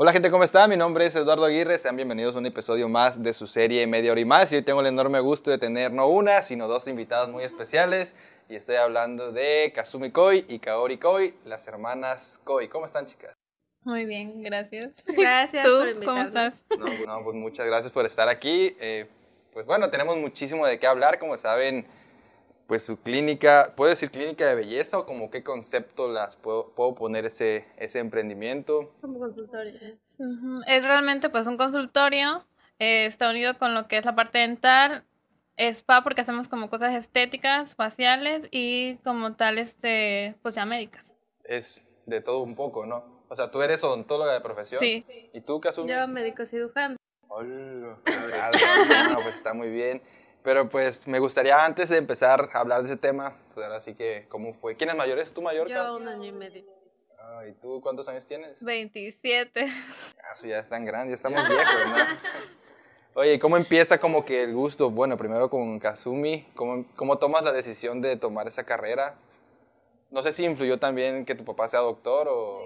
Hola gente, ¿cómo están? Mi nombre es Eduardo Aguirre, sean bienvenidos a un episodio más de su serie Media Hora y Más. Y hoy tengo el enorme gusto de tener no una, sino dos invitados muy especiales. Y estoy hablando de Kazumi Koi y Kaori Koi, las hermanas Koi. ¿Cómo están, chicas? Muy bien, gracias. Gracias ¿Tú por cómo invitarnos. estás? No, no, pues muchas gracias por estar aquí. Eh, pues bueno, tenemos muchísimo de qué hablar, como saben, pues su clínica, ¿puedo decir clínica de belleza o como qué concepto las puedo, puedo poner ese, ese emprendimiento? Como consultorio. Es realmente pues un consultorio, eh, está unido con lo que es la parte dental, spa porque hacemos como cosas estéticas, faciales y como tal este pues ya médicas. Es de todo un poco, ¿no? O sea, tú eres odontóloga de profesión. Sí. ¿Y tú, Kazumi? Yo médico cirujano. Hola, no, pues está muy bien. Pero pues me gustaría antes de empezar a hablar de ese tema, pues ahora sí que, ¿cómo fue? ¿Quién es mayor? ¿Es tú mayor? Yo un año y medio. Ah, ¿Y tú cuántos años tienes? 27. Ah, sí, ya están grandes, ya estamos viejos, ¿no? Oye, ¿y ¿cómo empieza como que el gusto? Bueno, primero con Kazumi, ¿cómo, ¿cómo tomas la decisión de tomar esa carrera? No sé si influyó también que tu papá sea doctor o...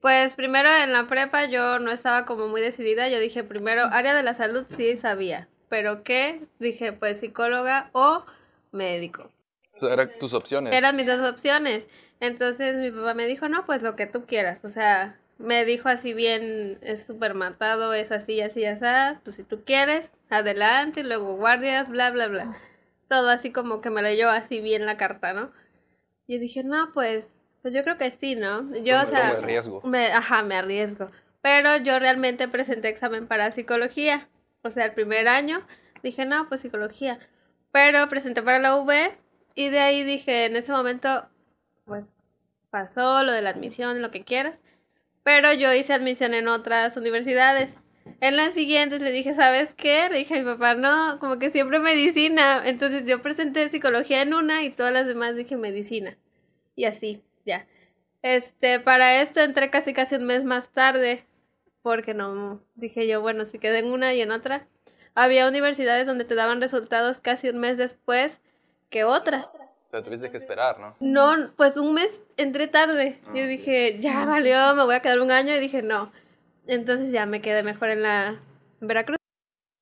Pues primero en la prepa yo no estaba como muy decidida. Yo dije primero área de la salud sí sabía. Pero qué? Dije pues psicóloga o médico. o sea, eran tus opciones. Eran mis dos opciones. Entonces mi papá me dijo, no, pues lo que tú quieras. O sea, me dijo así bien, es súper matado, es así, así, así. Pues si tú quieres, adelante, y luego guardias, bla, bla, bla. Todo así como que me leyó así bien la carta, ¿no? Y dije, no, pues, pues yo creo que sí, ¿no? Yo, o Tomo sea, de riesgo. me, ajá, me arriesgo. Pero yo realmente presenté examen para psicología. O sea, el primer año dije, no, pues psicología. Pero presenté para la UV y de ahí dije, en ese momento, pues pasó lo de la admisión, lo que quieras. Pero yo hice admisión en otras universidades. En las siguientes le dije, ¿sabes qué? Le dije a mi papá, no, como que siempre medicina. Entonces yo presenté psicología en una y todas las demás dije medicina. Y así, ya. Este, para esto entré casi casi un mes más tarde, porque no, dije yo, bueno, si quedé en una y en otra. Había universidades donde te daban resultados casi un mes después que otras. O sea, tuviste que esperar, ¿no? No, pues un mes entré tarde. Ah, Yo dije, ya valió, me voy a quedar un año y dije, no. Entonces ya me quedé mejor en la en Veracruz.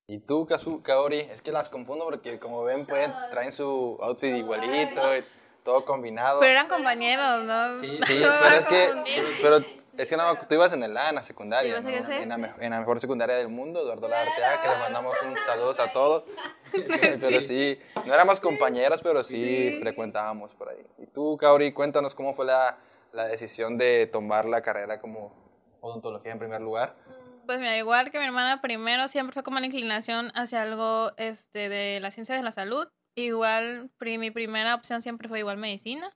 Y tú, Kazu, Kaori, es que las confundo porque como ven, pueden, traen su outfit igualito, y todo combinado. Pero eran compañeros, ¿no? Sí, sí, pero es que, pero es que no, tú ibas en el A, en la secundaria, ¿Ibas ¿no? en la, me- en la mejor secundaria del mundo, Eduardo Lartea, que le mandamos un saludo a todos. pero sí, no éramos compañeros, pero sí, frecuentábamos por ahí. Y tú, Kaori, cuéntanos cómo fue la, la decisión de tomar la carrera como odontología en primer lugar. Pues mira, igual que mi hermana primero siempre fue como la inclinación hacia algo este de la ciencia de la salud. Igual mi primera opción siempre fue igual medicina.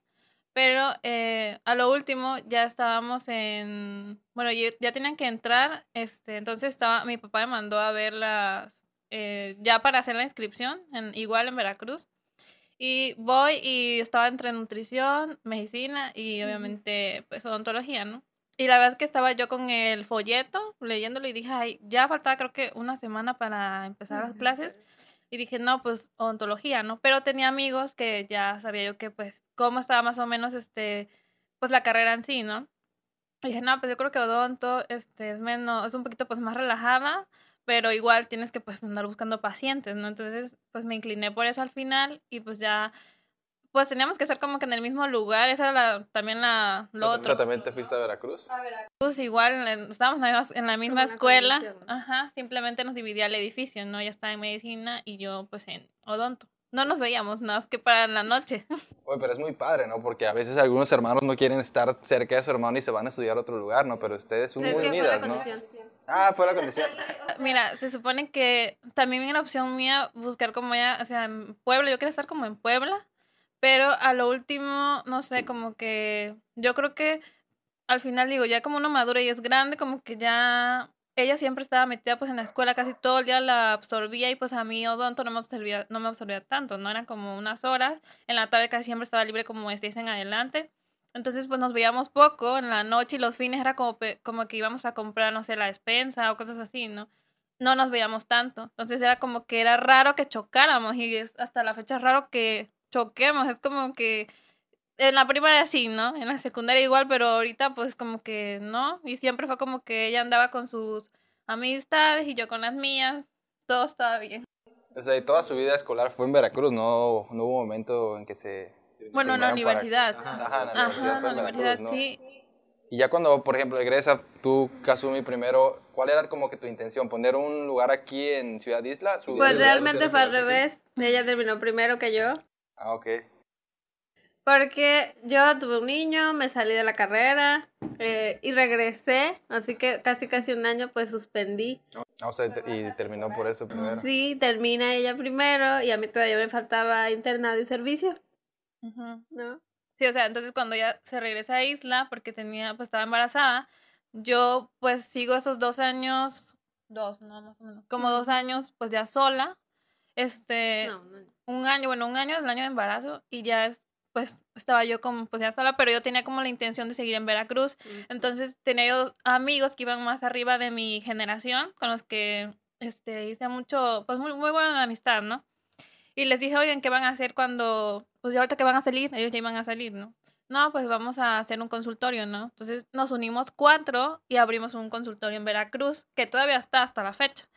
Pero eh, a lo último ya estábamos en, bueno, ya tenían que entrar, este, entonces estaba, mi papá me mandó a ver las, eh, ya para hacer la inscripción, en, igual en Veracruz. Y voy y estaba entre nutrición, medicina y obviamente pues odontología, ¿no? Y la verdad es que estaba yo con el folleto leyéndolo y dije, ay, ya faltaba creo que una semana para empezar las clases. Y dije, no, pues odontología, ¿no? Pero tenía amigos que ya sabía yo que pues cómo estaba más o menos este, pues la carrera en sí, ¿no? Y dije, no, pues yo creo que odonto este, es menos, es un poquito pues más relajada, pero igual tienes que pues andar buscando pacientes, ¿no? Entonces, pues me incliné por eso al final y pues ya, pues teníamos que estar como que en el mismo lugar, esa era la, también la, lo ¿Pero otro. también te fuiste a Veracruz? Pues igual, en- estábamos en la misma, en la misma escuela, ajá, simplemente nos dividía el edificio, ¿no? Ella estaba en medicina y yo pues en odonto. No nos veíamos nada más que para la noche. Oye, pero es muy padre, ¿no? Porque a veces algunos hermanos no quieren estar cerca de su hermano y se van a estudiar a otro lugar, ¿no? Pero ustedes son Es muy que fue la unidas, ¿no? condición. Ah, fue la condición. Mira, se supone que también era opción mía buscar como ya, o sea, en Puebla, yo quería estar como en Puebla, pero a lo último, no sé, como que yo creo que al final digo, ya como uno madura y es grande, como que ya ella siempre estaba metida pues en la escuela, casi todo el día la absorbía y pues a mí odonto no me absorbía, no me absorbía tanto, no eran como unas horas, en la tarde casi siempre estaba libre como de seis en adelante. Entonces, pues nos veíamos poco en la noche y los fines era como, como que íbamos a comprar, no sé, la despensa o cosas así, ¿no? No nos veíamos tanto. Entonces era como que era raro que chocáramos y hasta la fecha es raro que choquemos. Es como que en la primaria sí, ¿no? En la secundaria igual, pero ahorita pues como que no. Y siempre fue como que ella andaba con sus amistades y yo con las mías. Todo estaba bien. O sea, y toda su vida escolar fue en Veracruz, no, no hubo momento en que se... Bueno, en la para- universidad. Ajá, en la Ajá, universidad. en la Veracruz, universidad, ¿no? sí. Y ya cuando, por ejemplo, regresa tú, Kazumi, primero, ¿cuál era como que tu intención? ¿Poner un lugar aquí en Ciudad Isla? ¿Su- Pues realmente fue al revés. Ella terminó primero que yo. Ah, ok. Porque yo tuve un niño, me salí de la carrera eh, y regresé. Así que casi casi un año pues suspendí. Ah, o sea, y te- y terminó por eso primero. Sí, termina ella primero y a mí todavía me faltaba internado y servicio, Ujú. ¿no? Sí, o sea, entonces cuando ya se regresa a Isla, porque tenía, pues estaba embarazada, yo pues sigo esos dos años, dos, no, más o menos, como dos años, pues ya sola, este, No, no. Un año, bueno, un año, el año de embarazo, y ya, es- pues estaba yo como, pues ya sola, pero yo tenía como la intención de seguir en Veracruz, entonces tenía yo amigos que iban más arriba de mi generación, con los que este, hice mucho, pues muy, muy buena amistad, ¿no? Y les dije, oigan, ¿qué van a hacer cuando, pues ya ahorita que van a salir? Ellos ya iban a salir, ¿no? No, pues vamos a hacer un consultorio, ¿no? Entonces nos unimos cuatro y abrimos un consultorio en Veracruz, que todavía está hasta la fecha.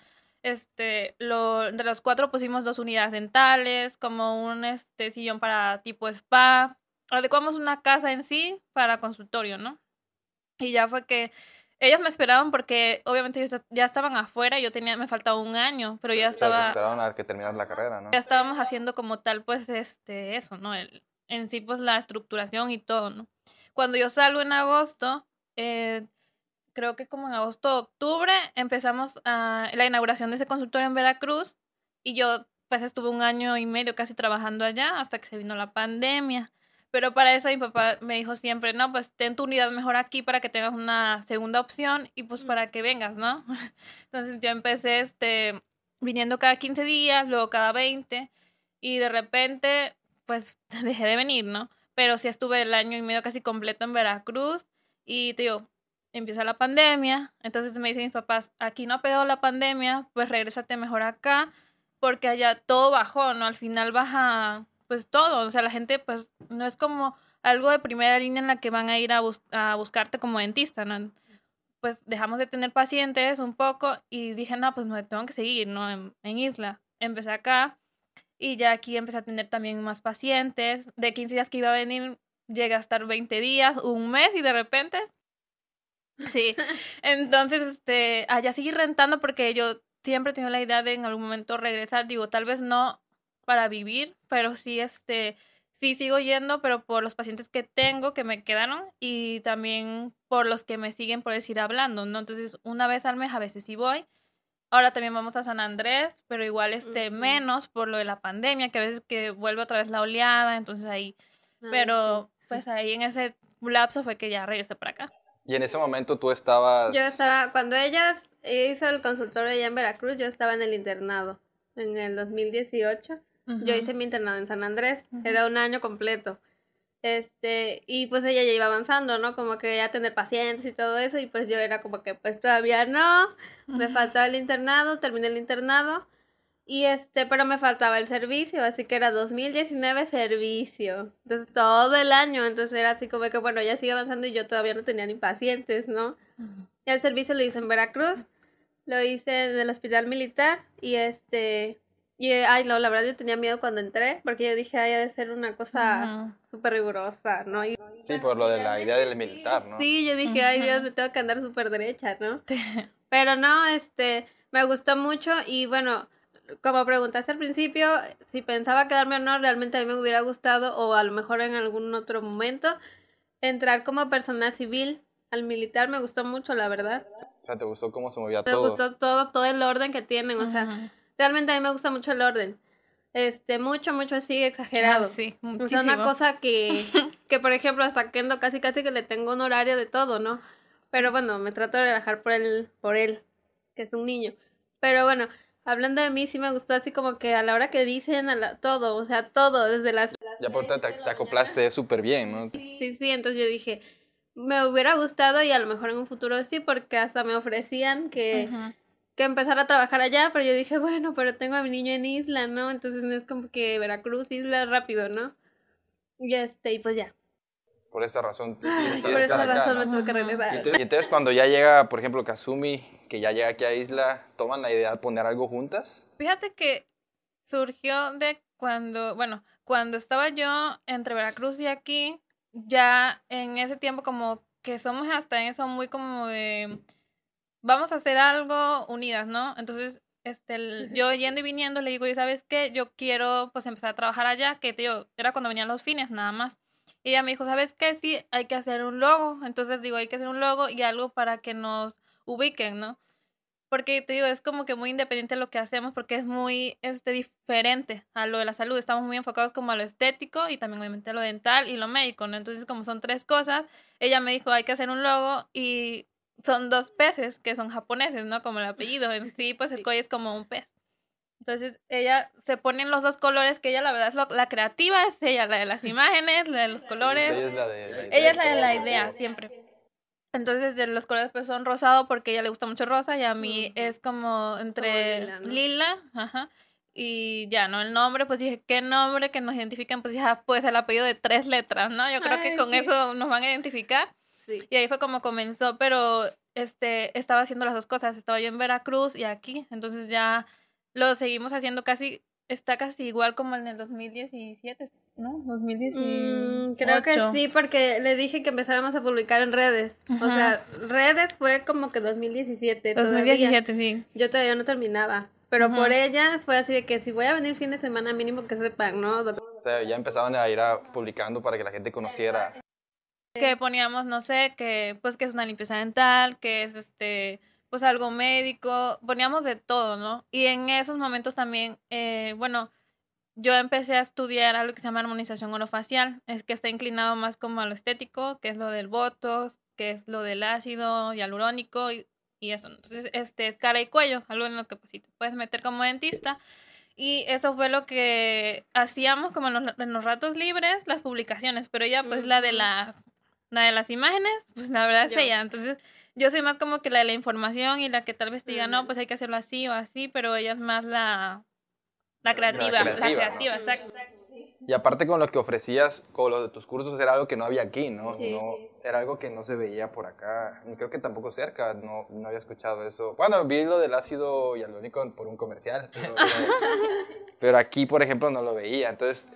Este, lo, de los cuatro pusimos dos unidades dentales, como un este sillón para tipo spa. Adecuamos una casa en sí para consultorio, ¿no? Y ya fue que ellas me esperaban porque obviamente ya estaban afuera, yo tenía, me faltaba un año, pero ya estaba, esperaron a que terminaras la carrera, ¿no? ya estábamos haciendo como tal, pues, este, eso, ¿no? El, en sí, pues, la estructuración y todo, ¿no? Cuando yo salgo en agosto, eh, creo que como en agosto, octubre, empezamos a, la inauguración de ese consultorio en Veracruz y yo, pues, estuve un año y medio casi trabajando allá hasta que se vino la pandemia. Pero para eso mi papá me dijo siempre, no, pues ten tu unidad mejor aquí para que tengas una segunda opción y pues para que vengas, ¿no? Entonces yo empecé, este, viniendo cada 15 días, luego cada 20 y de repente, pues dejé de venir, ¿no? Pero sí estuve el año y medio casi completo en Veracruz y te digo, empieza la pandemia, entonces me dicen mis papás, aquí no ha pegado la pandemia, pues regrésate mejor acá porque allá todo bajó, ¿no? Al final baja pues todo, o sea, la gente pues no es como algo de primera línea en la que van a ir a, bus- a buscarte como dentista, ¿no? Pues dejamos de tener pacientes un poco y dije, no, pues me tengo que seguir, ¿no? En, en Isla. Empecé acá y ya aquí empecé a tener también más pacientes. De 15 días que iba a venir, llegué a estar 20 días, un mes y de repente... Sí, entonces, este, allá seguí rentando porque yo siempre he tenido la idea de en algún momento regresar, digo, tal vez no para vivir, pero sí, este, sí sigo yendo, pero por los pacientes que tengo, que me quedaron, y también por los que me siguen, por decir, hablando, ¿no? Entonces, una vez al mes a veces sí voy. Ahora también vamos a San Andrés, pero igual, este, menos por lo de la pandemia, que a veces que vuelve otra vez la oleada, entonces ahí, Ah, pero, pues ahí en ese lapso fue que ya regresé para acá. Y en ese momento tú estabas... Yo estaba, cuando ella hizo el consultorio allá en Veracruz, yo estaba en el internado en el 2018. Yo hice mi internado en San Andrés, era un año completo. Este, y pues ella ya iba avanzando, ¿no? Como que ya tener pacientes y todo eso, y pues yo era como que pues todavía no, me faltaba el internado, terminé el internado, y este, pero me faltaba el servicio, así que era 2019 servicio, entonces todo el año, entonces era así como que bueno, ella sigue avanzando y yo todavía no tenía ni pacientes, ¿no? Ujú. El servicio lo hice en Veracruz, lo hice en el hospital militar y este, y ay, no, la verdad yo tenía miedo cuando entré porque yo dije, ay, ha de ser una cosa Ujú. súper rigurosa, ¿no? Y, Sí, por lo de la idea del militar, ¿no? sí, yo dije, ay, Dios, me tengo que andar súper derecha, ¿no? Pero no, este, me gustó mucho y bueno, como preguntaste al principio, si pensaba quedarme o no, realmente a mí me hubiera gustado o a lo mejor en algún otro momento entrar como persona civil al militar, me gustó mucho, la verdad. O sea, ¿te gustó cómo se movía Me todo? gustó todo, todo el orden que tienen, o sea, realmente a mí me gusta mucho el orden. Este, mucho, mucho así exagerado. Ah, sí, O sea, muchísimo. una cosa que, que por ejemplo, hasta Kendo casi casi que le tengo un horario de todo, ¿no? Pero bueno, me trato de relajar por él, por él, que es un niño. Pero bueno, hablando de mí, sí me gustó así como que a la hora que dicen, a la- todo, o sea, todo, desde las... Ya por te, te, te acoplaste súper bien, ¿no? Sí, sí, entonces yo dije, me hubiera gustado y a lo mejor en un futuro sí, porque hasta me ofrecían que, Ujú. que empezar a trabajar allá, pero yo dije, bueno, pero tengo a mi niño en isla, ¿no? Entonces no es como que Veracruz, isla, rápido, ¿no? Y este, y pues ya. Por esa razón. Por esa razón me tuve que regresar. Y entonces cuando ya llega, por ejemplo, Kazumi, que ya llega aquí a Isla, ¿toman la idea de poner algo juntas? Fíjate que surgió de cuando, bueno, cuando estaba yo entre Veracruz y aquí, ya en ese tiempo como que somos hasta en eso muy como de vamos a hacer algo unidas, ¿no? Entonces, este, yo yendo y viniendo le digo, ¿y sabes qué? Yo quiero pues empezar a trabajar allá, que tío, era cuando venían los fines nada más. Y ella me dijo, ¿sabes qué? Sí, hay que hacer un logo. Entonces digo, hay que hacer un logo y algo para que nos ubiquen, ¿no? Porque te digo, es como que muy independiente lo que hacemos porque es muy este, diferente a lo de la salud. Estamos muy enfocados como a lo estético y también obviamente a lo dental y lo médico, ¿no? Entonces como son tres cosas, ella me dijo, hay que hacer un logo y son dos peces que son japoneses, ¿no? Como el apellido. En sí, pues el koi es como un pez. Entonces ella se ponen los dos colores que ella la verdad es la creativa, es ella, la de las imágenes, la de los colores. ella es la de la idea. Ella es la de la idea, siempre. Entonces de los colores pues son rosado porque a ella le gusta mucho rosa y a mí es como entre lila, ¿no? lila, ajá. Y ya, ¿no? El nombre, pues dije, ¿qué nombre que nos identifiquen? Pues dije, ah, pues el apellido de tres letras, ¿no? Yo creo que Ay, con sí. eso nos van a identificar. Sí. Y ahí fue como comenzó, pero este estaba haciendo las dos cosas, estaba yo en Veracruz y aquí, entonces ya lo seguimos haciendo casi está casi igual como en el 2017, ¿no? 2018. Mm, creo que sí, porque le dije que empezáramos a publicar en redes. O sea, redes fue como que 2017. todavía. 2017, sí. Yo todavía no terminaba. Pero por ella fue así de que si voy a venir fin de semana, mínimo que sepan, ¿no? O sea, ya empezaban a ir a publicando para que la gente conociera. que poníamos, no sé, que pues que es una limpieza dental, que es este, pues algo médico, poníamos de todo, ¿no? Y en esos momentos también, eh, bueno, yo empecé a estudiar algo que se llama armonización orofacial, es que está inclinado más como a lo estético, que es lo del botox, que es lo del ácido hialurónico y, y eso. Entonces, este, es cara y cuello, algo en lo que pues te puedes meter como dentista. Y eso fue lo que hacíamos como en los, en los ratos libres, las publicaciones, pero ella pues la de la, la de las imágenes, pues la verdad es Yo. ella. Entonces yo soy más como que la de la información y la que tal vez te diga, no, pues hay que hacerlo así o así, pero ella es más la, la creativa, la creativa, exacto. Y aparte con lo que ofrecías, con lo de tus cursos, era algo que no había aquí, ¿no? Sí. no era algo que no se veía por acá. Ni creo que tampoco cerca, no, no había escuchado eso. Bueno, vi lo del ácido hialurónico por un comercial, pero, pero- pero aquí, por ejemplo, no lo veía. Entonces,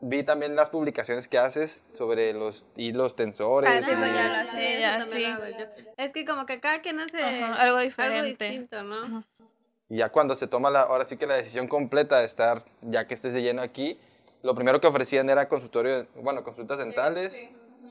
vi también las publicaciones que haces sobre los hilos tensores. Ah, sí, eso y- ya lo hace, sí, eso ya, sí. lo hago yo. Es que como que cada quien hace Ajá, algo algo diferente. distinto, ¿no? Ujú. Y ya cuando se toma la, ahora sí que la decisión completa de estar, ya que estés de lleno aquí, lo primero que ofrecían era consultorio, bueno, consultas dentales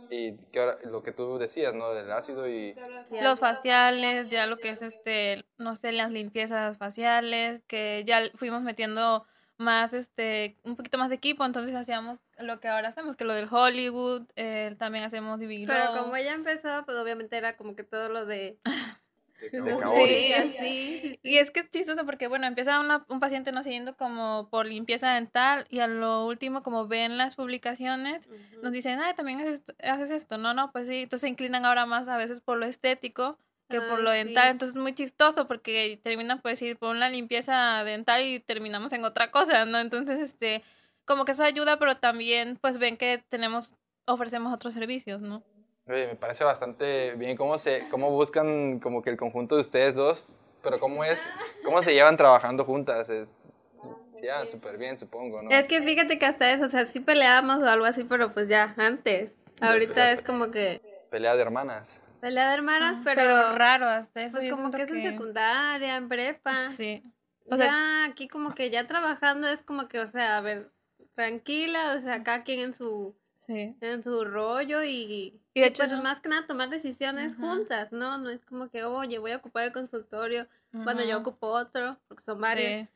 y que ahora- lo que tú decías, ¿no? Del ácido y... Los faciales, ya lo que es este, no sé, las limpiezas faciales, que ya fuimos metiendo más, este, un poquito más de equipo, entonces hacíamos lo que ahora hacemos, que lo del Hollywood, eh, también hacemos DB Pero como ella empezó, pues obviamente era como que todo lo de... de. Sí, así. Y es que es chistoso porque, bueno, empieza una- un paciente no siguiendo como por limpieza dental y a lo último, como ven las publicaciones, nos dicen, ay, también haces esto, haces esto. No, no, pues sí. Entonces se inclinan ahora más a veces por lo estético que por Ay, lo dental. sí. Entonces es muy chistoso porque terminan, pues, ir por una limpieza dental y terminamos en otra cosa, ¿no? Entonces, este, como que eso ayuda, pero también, pues, ven que tenemos, ofrecemos otros servicios, ¿no? Oye, me parece bastante bien cómo se cómo buscan como que el conjunto de ustedes dos, pero cómo es cómo se llevan trabajando juntas. Es, llevan súper bien, supongo, ¿no? Es que fíjate que hasta eso, o sea, sí peleábamos o algo así, pero pues ya, antes. Ahorita es como que Pelea de hermanas. Pelea de hermanas, Ah, pero, raro hasta eso. pues como que es en secundaria, en prepa. Sí. O sea- ya aquí como que ya trabajando es como que, o sea, a ver, tranquila, o sea, cada quien en su Sí. en su rollo y, Y de hecho, pues no- más que nada tomar decisiones juntas, ¿no? No es como que, oye, voy a ocupar el consultorio cuando yo ocupo otro, porque son varios. Sí.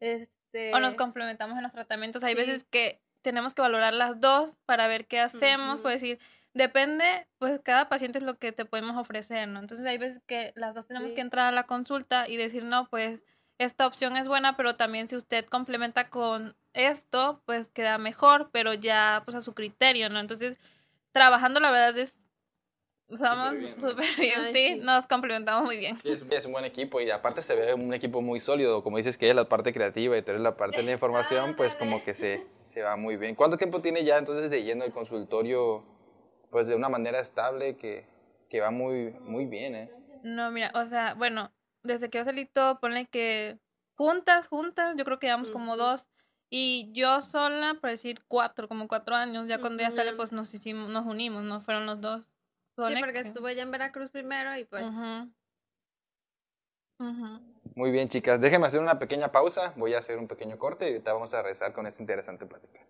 Este, O nos complementamos en los tratamientos. Hay Sí. veces que tenemos que valorar las dos para ver qué hacemos. Ujú. Pues decir, depende, pues cada paciente es lo que te podemos ofrecer, ¿no? Entonces hay veces que las dos tenemos Sí. que entrar a la consulta y decir, no, pues esta opción es buena, pero también si usted complementa con esto, pues queda mejor, pero ya pues a su criterio, ¿no? Entonces, trabajando la verdad es, somos Súper bien, sí, sí. nos complementamos muy bien. Sí, es, un- es un buen equipo y aparte se ve un equipo muy sólido, como dices que es la parte creativa y tú eres la parte de la información, pues como que se, se va muy bien. ¿Cuánto tiempo tiene ya entonces de lleno el consultorio pues de una manera estable que, que va muy, muy bien, ¿eh? No, mira, o sea, bueno, desde que yo salí todo, ponle que juntas, juntas, yo creo que llevamos como dos. Y yo sola, por decir cuatro, como cuatro años. Ya cuando ya sale, Ujú. pues nos hicimos, nos unimos, ¿no? Fueron los dos. Sí, Ponle porque que- estuve allá en Veracruz primero y pues... Ujú. Ujú. Muy bien, chicas. Déjenme hacer una pequeña pausa. Voy a hacer un pequeño corte y ahorita vamos a regresar con esta interesante plática.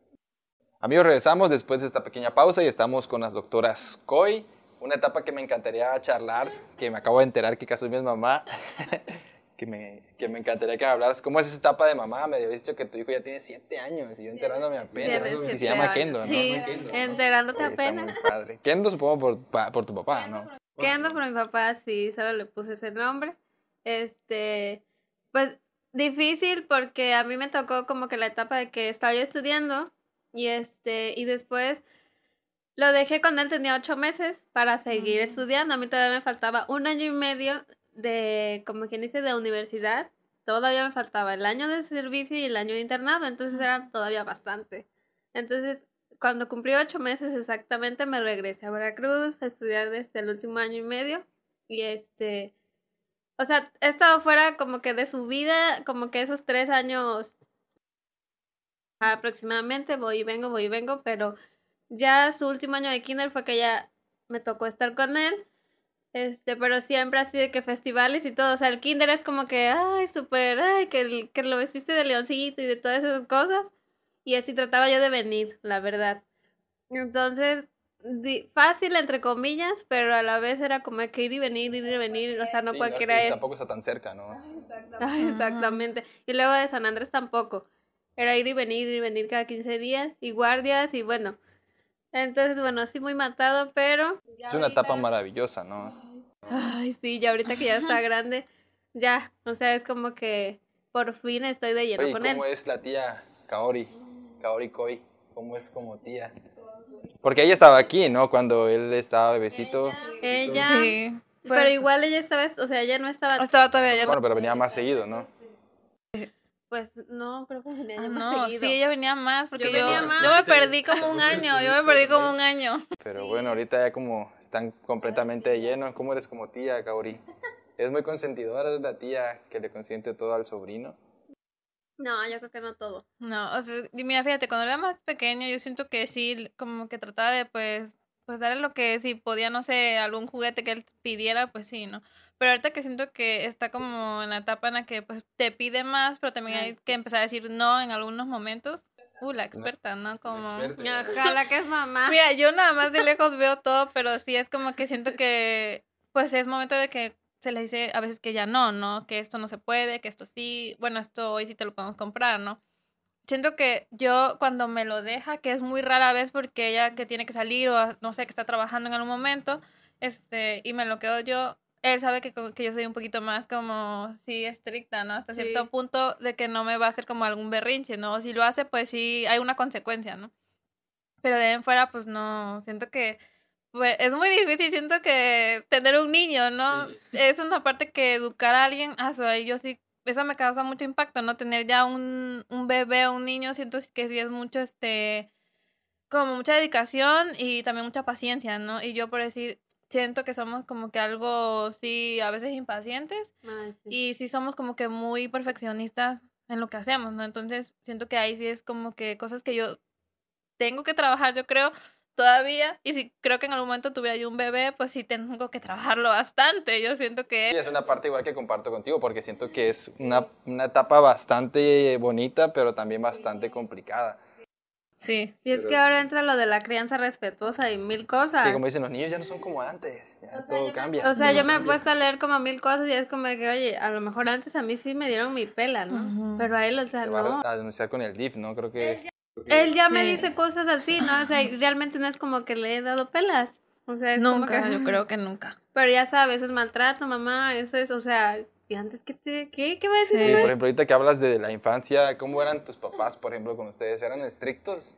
Amigos, regresamos después de esta pequeña pausa y estamos con las doctoras Coy. Una etapa que me encantaría charlar, que me acabo de enterar que casó mi mamá. que, me, que me encantaría que me hablaras. ¿Cómo es esa etapa de mamá? Me habías dicho que tu hijo ya tiene siete años y yo enterándome apenas. Y se llama Kendo, ¿no? Sí, enterándote Oye, apenas. padre. Kendo supongo por, por tu papá, ¿no? ¿Qué ando por mi papá? Sí, solo le puse ese nombre. Este, pues difícil porque a mí me tocó como que la etapa de que estaba yo estudiando y este, y después lo dejé cuando él tenía ocho meses para seguir estudiando. A mí todavía me faltaba un año y medio de, como quien dice, de universidad. Todavía me faltaba el año de servicio y el año de internado, entonces era todavía bastante. Entonces, cuando cumplí ocho meses exactamente, me regresé a Veracruz a estudiar desde el último año y medio. Y este, o sea, he estado fuera como que de su vida, como que esos tres años aproximadamente, voy y vengo, voy y vengo, pero ya su último año de kinder fue que ya me tocó estar con él. Este, pero siempre así de que festivales y todo, o sea, el kinder es como que, ay, súper, ay, que, el- que lo vestiste de leoncito y de todas esas cosas. Y así trataba yo de venir, la verdad. Entonces, di- fácil entre comillas, pero a la vez era como que ir y venir, ir y venir, o sea, no Sí, cualquiera es. Tampoco está tan cerca, ¿no? Ay, exactamente. Y luego de San Andrés tampoco. Era ir y venir, ir y venir cada 15 días y guardias y bueno. Entonces, bueno, sí muy matado, pero... Es una etapa maravillosa, ¿no? Ay, sí, ya ahorita que ya está grande, ya, o sea, es como que por fin estoy de lleno Oye, con él. ¿cómo es la tía Kaori? Kaori Koi. ¿Cómo es como tía? Porque ella estaba aquí, ¿no? Cuando él estaba bebecito. Ella, Sí. pero pues, igual ella estaba, o sea, ella no estaba, Estaba todavía. Bueno, pero venía más seguido, ¿no? Pues no, creo que venía más No, seguido. sí, ella venía más, porque Yo yo, venía más. yo me perdí como un año, yo me perdí como un año. Pero bueno, ahorita ya como están completamente de lleno. ¿Cómo eres como tía, Kaori? ¿Es muy consentidora la tía que le consiente todo al sobrino? No, yo creo que no todo. No, o sea, mira, fíjate, cuando era más pequeño yo siento que sí, como que trataba de pues, pues darle lo que si podía, no sé, algún juguete que él pidiera, pues sí, ¿no? Pero ahorita que siento que está como en la etapa en la que pues te pide más, pero también hay Ay. que empezar a decir no en algunos momentos. Uh, la experta, ¿no? Como... La que es mamá. Mira, yo nada más de lejos veo todo, pero sí es como que siento que, pues es momento de que se les dice a veces que ya no, ¿no? Que esto no se puede, que esto sí, bueno, esto hoy sí te lo podemos comprar, ¿no? Siento que yo cuando me lo deja, que es muy rara vez porque ella que tiene que salir o no sé, que está trabajando en algún momento, este, y me lo quedo yo, él sabe que, que yo soy un poquito más como, sí, estricta, ¿no? Hasta Sí. cierto punto de que no me va a hacer como algún berrinche, ¿no? Si lo hace, pues sí, hay una consecuencia, ¿no? Pero de ahí en fuera, pues no, siento que pues, es muy difícil, siento que tener un niño, ¿no? Es una parte que educar a alguien, ah, so, ahí yo sí, eso me causa mucho impacto, ¿no? Tener ya un, un bebé o un niño, siento que sí es mucho, este, como mucha dedicación y también mucha paciencia, ¿no? Y yo por decir, siento que somos como que algo, sí, a veces impacientes Ay, sí. y sí somos como que muy perfeccionistas en lo que hacemos, ¿no? Entonces siento que ahí sí es como que cosas que yo tengo que trabajar, yo creo, todavía. Y si creo que en algún momento tuviera yo un bebé, pues sí tengo que trabajarlo bastante. Yo siento Sí, que... es una parte igual que comparto contigo, porque siento que es una, una etapa bastante bonita, pero también bastante complicada. Sí. Y es Pero que ahora entra lo de la crianza respetuosa y mil Es cosas. que como dicen los niños ya no son como antes, ya todo cambia. O sea, yo me he puesto a leer como mil cosas y es como que, oye, a lo mejor antes a mí sí me dieron mi pela, ¿no? Pero a él, o sea, Te va no. a denunciar con el DIF, ¿no? Creo que... Él ya me Sí. dice cosas así, ¿no? O sea, realmente no es como que le he dado pelas. O sea, es como Nunca, que- yo creo que nunca. Pero ya sabes, eso es maltrato, mamá, eso es, o sea, ¿y antes qué te, qué, qué va a decir? Sí. Por ejemplo, ahorita que hablas de la infancia, ¿cómo eran tus papás, por ejemplo, con ustedes? ¿Eran estrictos?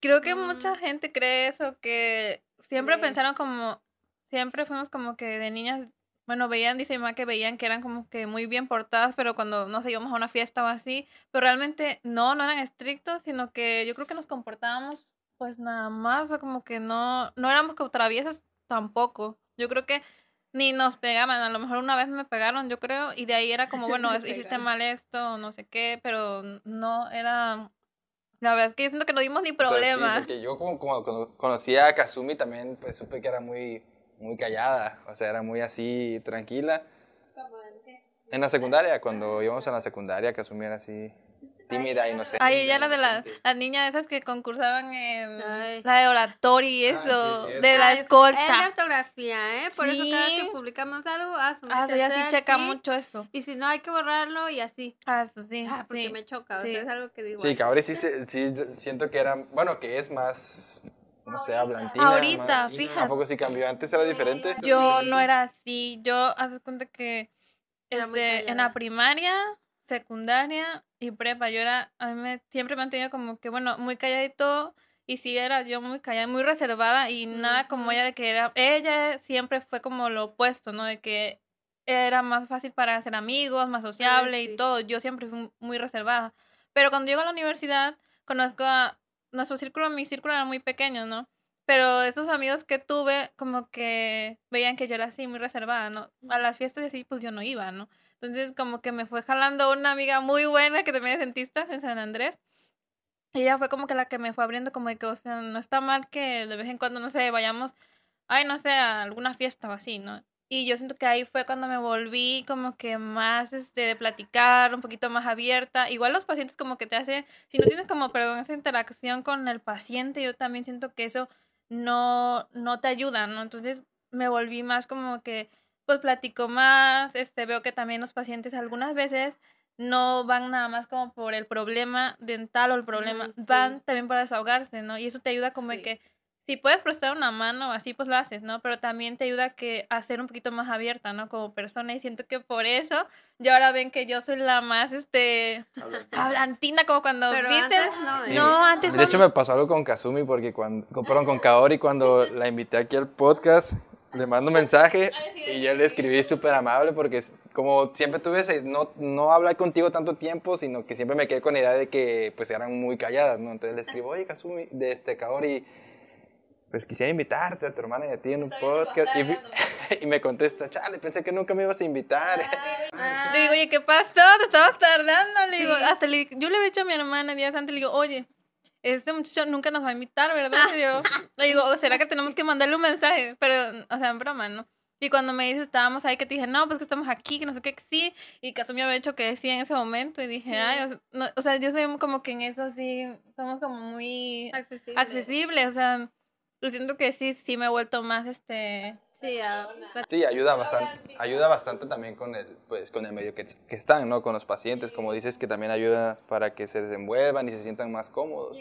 Creo que Mm. mucha gente cree eso, que siempre Sí. pensaron como, siempre fuimos como que de niñas, bueno, veían, dice mi mamá que veían que eran como que muy bien portadas, pero cuando nos íbamos a una fiesta o así, pero realmente no, no eran estrictos, sino que yo creo que nos comportábamos Pues nada más, o como que no, no éramos como traviesas tampoco. Yo creo que ni nos pegaban, a lo mejor una vez me pegaron, yo creo, y de ahí era como, bueno, hiciste mal esto, no sé qué, pero no era... La verdad es que yo siento que no dimos ni O sea, sí, problema. porque yo como, como cuando conocí a Kazumi también pues supe que era muy, muy callada, o sea, era muy así tranquila. En la secundaria, cuando íbamos a la secundaria, Kazumi era así tímida, inocente. Ay, ella era de la, inocente. la niña de esas que concursaban en Ay. la de oratoria y Ah, sí, eso, de la Ay, Es de escolta. ortografía, ¿eh? Por eso cada Sí. que publicamos algo, ah, su Ah, ella sí necesidad, checa sí, mucho eso. Y si no, hay que borrarlo y así. Ah, eso sí, Ah, porque sí. me choca, o sí. sea, es algo que digo. Sí, que ahora sí, se- sí siento que era, bueno, que es más, no sé, hablantina. Ahorita, más- fíjate. ¿A poco sí cambió? ¿Antes era diferente? Yo Sí. no era así. Yo, haz de cuenta que Era muy este, en la primaria, secundaria y prepa, yo era, a mí me, siempre me han tenido como que, bueno, muy calladito. Y sí, era yo muy callada, muy reservada y nada como ella de que era, ella siempre fue como lo opuesto, ¿no? De que era más fácil para hacer amigos, más sociable sí. y todo. Yo siempre fui muy reservada. Pero cuando llego a la universidad, conozco a nuestro círculo, mi círculo era muy pequeño, ¿no? Pero esos amigos que tuve, como que veían que yo era así, muy reservada, ¿no? A las fiestas y así, pues yo no iba, ¿no? Entonces, como que me fue jalando una amiga muy buena que también es dentista en San Andrés. Ella fue como que la que me fue abriendo, como que, o sea, no está mal que de vez en cuando, no sé, vayamos, ay, no sé, a alguna fiesta o así, ¿no? Y yo siento que ahí fue cuando me volví como que más, este, de platicar, un poquito más abierta. Igual los pacientes como que te hace, si no tienes como, perdón, esa interacción con el paciente, yo también siento que eso no, no te ayuda, ¿no? Entonces me volví más como que, pues platico más, este, veo que también los pacientes algunas veces no van nada más como por el problema dental o el problema, sí. van también para desahogarse, ¿no? Y eso te ayuda como de Sí. que si puedes prestar una mano, así pues lo haces, ¿no? Pero también te ayuda que a ser un poquito más abierta, ¿no? Como persona y siento que por eso yo ahora ven que yo soy la más, este, hablantina como cuando Pero viste. antes no, Sí. ¿eh? No, antes De no. hecho, me pasó algo con Kazumi porque cuando, con- perdón, con Kaori cuando la invité aquí al podcast, le mando un mensaje y yo le escribí súper amable porque como siempre tuve ese, no, no hablar contigo tanto tiempo, sino que siempre me quedé con la idea de que pues eran muy calladas, ¿no? Entonces le escribo, oye Kazumi, de este Kaori, pues quisiera invitarte a tu hermana y a ti en un podcast. Y, y me contesta, chale, pensé que nunca me ibas a invitar. Ah, Le digo, oye, ¿qué pasó? Te estabas tardando. Le digo, Sí. hasta le, yo le había dicho a mi hermana días antes, le digo, oye, este muchacho nunca nos va a invitar, ¿verdad? Le digo, le digo, "¿O ¿será que tenemos que mandarle un mensaje? Pero, o sea, en broma, ¿no? Y cuando me dices, estábamos ahí, que te dije, no, pues que estamos aquí, que no sé qué, que sí. Y Caso me había dicho que sí en ese momento. Y dije, Sí. ay, o sea, no, o sea, yo soy como que en eso sí, somos como muy accesible. accesibles. O sea, yo siento que sí, sí me he vuelto más, este... Sí, Sí, ayuda bastante, ayuda bastante también con el, pues, con el medio que, que están, ¿no? Con los pacientes, como dices, que también ayuda para que se desenvuelvan y se sientan más cómodos.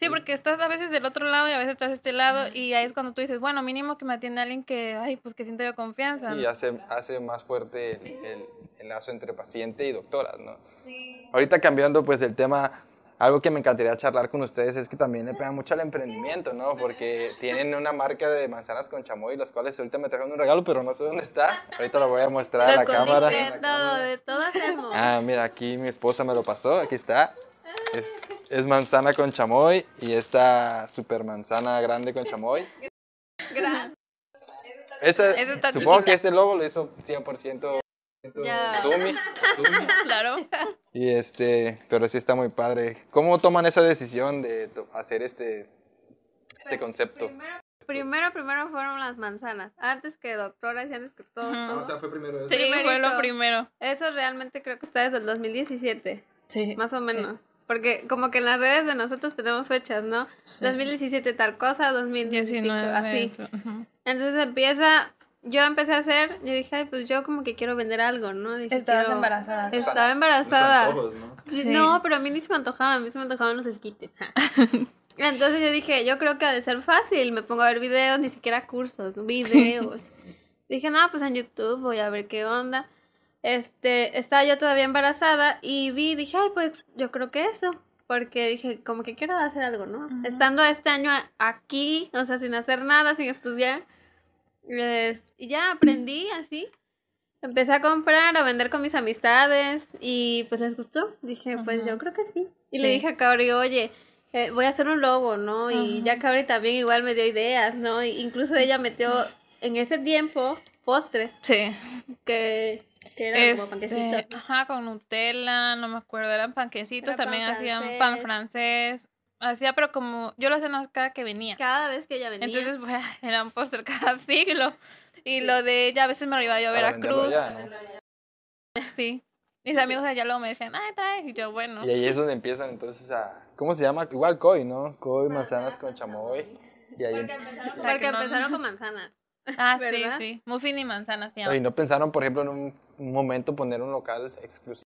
Sí, porque estás a veces del otro lado y a veces estás de este lado y ahí es cuando tú dices, bueno, mínimo que me atienda alguien que, ay, pues que sienta yo confianza. Sí, hace, hace más fuerte el, el- el lazo entre paciente y doctoras, ¿no? Ahorita cambiando pues el tema, algo que me encantaría charlar con ustedes es que también le pegan mucho al emprendimiento, ¿no? Porque tienen una marca de manzanas con chamoy, las cuales ahorita me trajeron un regalo, pero no sé dónde está. Ahorita lo voy a mostrar a la cámara. de todo, de todo hacemos. Ah, mira, aquí mi esposa me lo pasó, aquí está. Es, es manzana con chamoy y esta super manzana grande con chamoy. Gran- Esta, supongo chiquita. que este logo lo hizo 100% Ya. Sumi. Sumi. Claro. Y este, pero sí está muy padre. ¿Cómo toman esa decisión de to- hacer este, este concepto? Primero, primero fueron las manzanas. Antes que doctoras y antes que todo. Ujú. todo. fue primero Sí, fue Primerito. lo primero. Eso realmente creo que está desde el 2017, Sí. más o menos. Porque como que en las redes de nosotros tenemos fechas, ¿no? 2017 tal cosa, 2019 así. Ujú. Entonces empieza, yo empecé a hacer, yo dije, ay, pues yo como que quiero vender algo, ¿no? Dije, Estabas quiero- embarazada. Estaba embarazada. ¿no? Sí, Sí. No, pero a mí ni se me antojaba, a mí se me antojaban los esquites. Entonces yo dije, yo creo que ha de ser fácil, me pongo a ver videos, ni siquiera cursos, videos. dije, no, pues en YouTube voy a ver qué onda. Este, estaba yo todavía embarazada y vi, dije, ay, pues yo creo que eso, porque dije, como que quiero hacer algo, ¿no? Estando este año aquí, o sea, sin hacer nada, sin estudiar, es- y ya aprendí así. Empecé a comprar, a vender con mis amistades y pues les gustó. Dije, pues yo creo que sí. Y Sí. le dije a Kaori, oye, eh, voy a hacer un logo, ¿no? Y ya Kaori también igual me dio ideas, ¿no? Incluso ella metió en ese tiempo postres Sí. que, que eran como Este, panquecitos. ajá, con Nutella, no me acuerdo, eran panquecitos, Era pan también hacían francés. pan francés. Hacía, pero como yo lo hacía cada que venía. Cada vez que ella venía. Entonces, pues, era un póster cada siglo. Y lo de ella, a veces me lo iba yo a Veracruz. ya, ¿no? Sí. Mis amigos de allá luego me decían, ay, trae. Y yo, bueno. Y ahí es donde empiezan entonces a... ¿Cómo se llama? Igual koi, ¿no? Koi, manzanas con chamoy. Y ahí... porque empezaron, porque no- con manzanas. Ah, sí, ¿verdad? sí. Muffin y manzana se ¿Y no pensaron, por ejemplo, en un, un momento poner un local exclusivo?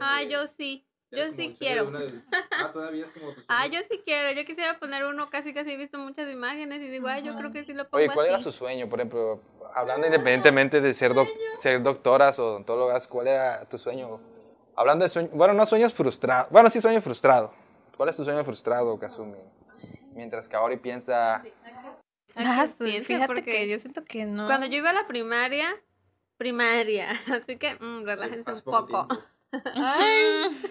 Ah, yo sí. Yo sí quiero. Ah, todavía es como... Ah, yo sí quiero. Yo quisiera poner uno casi casi he visto muchas imágenes y digo, ay, yo creo que sí lo pongo Oye, ¿cuál era su sueño, por ejemplo? Hablando independientemente de ser, doc- ser doctoras o odontólogas, ¿cuál era tu sueño? Hablando de sueños, bueno, no sueños frustrados, bueno, sí sueño frustrado. ¿Cuál es tu sueño frustrado, Kazumi? Mientras que ahora piensa, Ah, piense, fíjate porque que yo siento que no. Cuando yo iba a la primaria, primaria, así que mm, relájense un poco. Ay.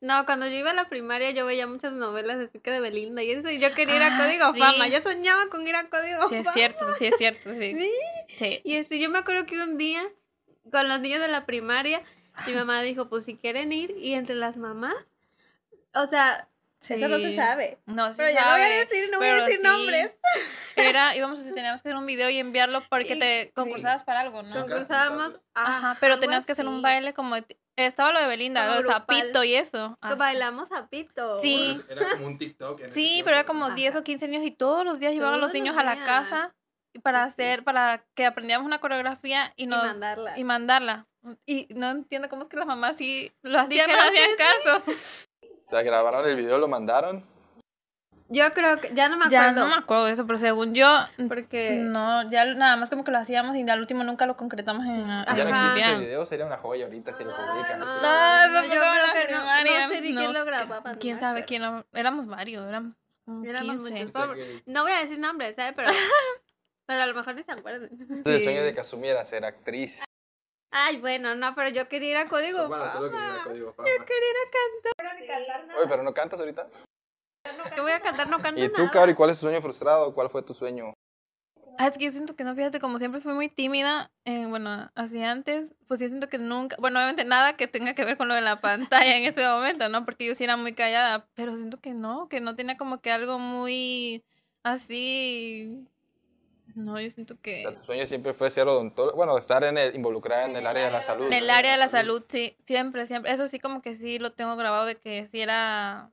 No, cuando yo iba a la primaria yo veía muchas novelas así que de Belinda y eso, y yo quería ir a Ah, Código sí. Fama, yo soñaba con ir a Código Sí, es Fama. cierto, sí, es cierto, sí. Sí. Sí. Y este, yo me acuerdo que un día, con los niños de la primaria, mi mamá dijo, pues si quieren ir, y entre las mamás, o sea, eso no se sabe. No, sí Pero ya no voy a sabe, decir, no voy a pero decir sí. nombres. Era, íbamos a teníamos que hacer un video y enviarlo porque Y- te concursabas para algo, ¿no? Concursábamos. Ajá, pero tenías que hacer un baile como estaba lo de Belinda, Como lo de. Zapito y eso. Que Ah, bailamos a pito. Sí. Era como un TikTok. en Sí, pero era como Ajá. 10 o 15 niños y todos los días llevaban a los Todos los niños a la casa y para hacer, para que aprendíamos una coreografía y Y nos mandarla. y mandarla. Y no entiendo cómo es que las mamás sí lo hacían, no hacían caso. O sea, grabaron el video, lo mandaron. Yo creo que, ya no me Ya acuerdo. no me acuerdo de eso, pero según yo, Porque no, ya nada más como que lo hacíamos y al último nunca lo concretamos en, Ya no existe ese video, sería una joya ahorita si lo publican. Ah, No, eso fue yo creo que no, no sé ni no. quién lo grababa. ¿Quién no sabe quién? lo- Éramos varios, éramos como Éramos 15. muchos. No voy a decir nombres, ¿sabes? Pero, pero a lo mejor ni se acuerdan. El sueño de Kazumi era ser actriz. Ay, bueno, no, pero yo quería ir a Código Bueno, solo que era código fama. Yo quería ir a cantar. Oye, pero no cantas ahorita. Yo voy a cantar, no canto ¿Y tú, nada. Kaori, cuál es tu sueño frustrado? ¿Cuál fue tu sueño? Ah, es que yo siento que no, fíjate, como siempre fui muy tímida, eh, bueno, así antes, pues yo siento que nunca, bueno, obviamente nada que tenga que ver con lo de la pantalla en ese momento, ¿no? Porque yo sí era muy callada, pero siento que no, que no tenía como que algo muy así, no, yo siento O que... sea, tu sueño siempre fue ser odontólogo, bueno, estar en el, involucrada en el área de la salud. En el área de la salud, sí, siempre, siempre. Eso sí como que sí lo tengo grabado de que si era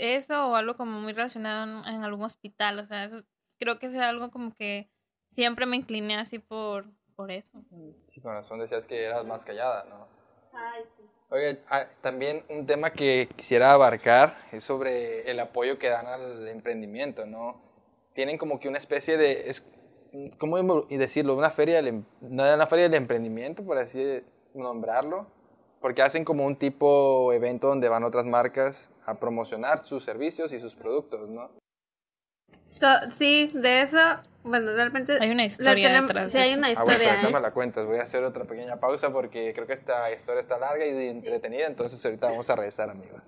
eso o algo como muy relacionado en, en algún hospital. O sea, eso- creo que es algo como que siempre me incliné así por, por eso. Sí, con razón decías que eras más callada, ¿no? Ay, sí. Oye, ah, también un tema que quisiera abarcar es sobre el apoyo que dan al emprendimiento, ¿no? Tienen como que una especie de, es, ¿cómo decirlo? Una feria, del, em- una feria del emprendimiento, por así nombrarlo, porque hacen como un tipo evento donde van otras marcas a promocionar sus servicios y sus productos, ¿no? So- sí, de eso, bueno, realmente... Hay una historia tenemos- detrás sí, hay una Ah, bueno, historia, ahorita ¿eh? me la cuentas. Voy a hacer otra pequeña pausa porque creo que esta historia está larga y entretenida, entonces ahorita vamos a regresar, amigos.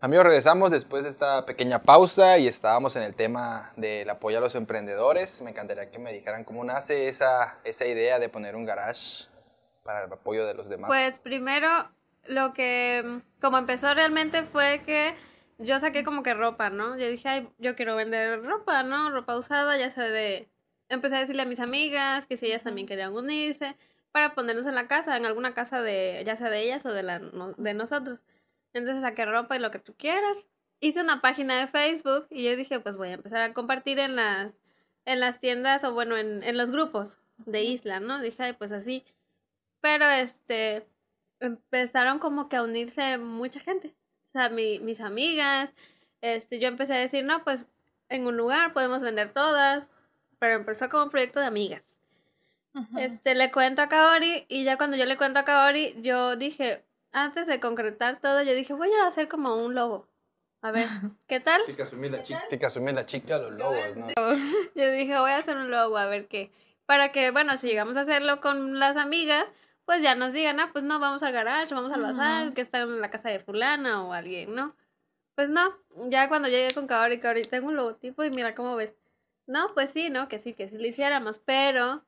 Amigos, regresamos después de esta pequeña pausa y estábamos en el tema del apoyo a los emprendedores. Me encantaría que me dijeran cómo nace esa, esa idea de poner un garage para el apoyo de los demás. Pues primero, lo que mm, como empezó realmente fue que yo saqué como que ropa, ¿no? Yo dije, ay, yo quiero vender ropa, ¿no? Ropa usada, ya sea de... Empecé a decirle a mis amigas que si ellas también querían unirse para ponernos en la casa, en alguna casa de, ya sea de ellas o de, la, no- de nosotros. Entonces saqué ropa y lo que tú quieras. Hice una página de Facebook y yo dije, pues voy a empezar a compartir en las, en las tiendas o bueno, en, en los grupos de Isla, ¿no? Dije, ay, pues así. Pero este, empezaron como que a unirse mucha gente. O sea, mi- mis amigas, este, yo empecé a decir, no, pues en un lugar podemos vender todas, pero empezó como un proyecto de amigas. Este, le cuento a Kaori y ya cuando yo le cuento a Kaori, yo dije, antes de concretar todo, yo dije, voy a hacer como un logo. A ver, ¿qué tal? Hay que asumir la chica, que asumir la chica los logos, ¿no? Yo dije, voy a hacer un logo, a ver qué. Para que, bueno, si llegamos a hacerlo con las amigas, pues ya nos digan, ah, pues no, vamos al garage, vamos al bazar, que está en la casa de fulana o alguien, ¿no? Pues no, ya cuando llegué con Kaori, Kaori, tengo un logotipo y mira cómo ves. No, pues sí, ¿no? Que sí, que sí lo hiciéramos, pero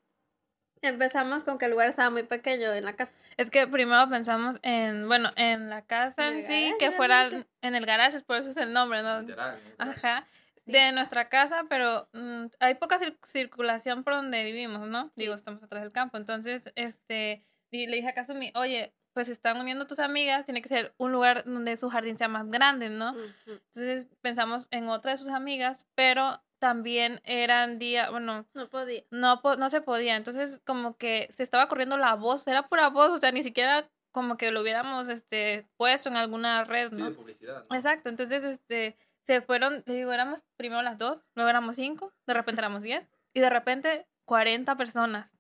empezamos con que el lugar estaba muy pequeño en la casa. Es que primero pensamos en, bueno, en la casa En sí, garage, que fuera en el garage, por eso es el nombre, ¿no? Literal, ¿no? Ajá. De nuestra casa, pero mm, hay poca cir- circulación por donde vivimos, ¿no? Digo, estamos atrás del campo. Entonces, este, y le dije a Kazumi, oye, pues se están uniendo tus amigas, tiene que ser un lugar donde su jardín sea más grande, ¿no? Ujú. Entonces pensamos en otra de sus amigas, pero también eran día, bueno, No podía. no, no se podía. Entonces, como que se estaba corriendo la voz, era pura voz, o sea, ni siquiera como que lo hubiéramos este, puesto en alguna red, Sí, ¿no? de publicidad. ¿no? Exacto, entonces este, se fueron, le digo, éramos primero las dos, luego éramos cinco, de repente éramos diez, y de repente 40 personas.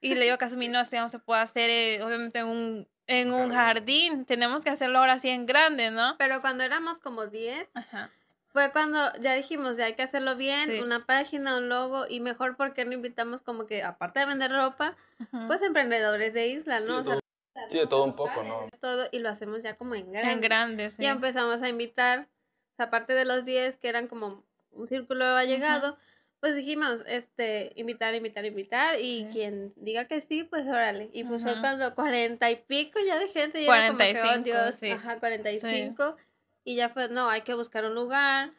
Y le digo a Kazumi, no, esto ya no se puede hacer, eh, obviamente, en un, en un jardín, tenemos que hacerlo ahora sí en grande, ¿no? Pero cuando éramos como 10, Ajá. fue cuando ya dijimos, ya hay que hacerlo bien, Sí. una página, un logo, y mejor porque no invitamos como que, aparte de vender ropa, Ujú. pues emprendedores de isla, Sí, ¿no? de O sea, todo, sí, de todo un poco, ¿no? todo, y lo hacemos ya como en grande. en grande, sí. Ya empezamos a invitar, o sea, aparte de los 10 que eran como un círculo allegado, pues dijimos, este, invitar, invitar, invitar, y Sí. quien diga que sí, pues órale. Y pues fue Ujú. cuando cuarenta y pico ya de gente, ya era como que, oh, 45, Dios, sí. ajá, 45, y ya fue, no, hay que buscar un lugar,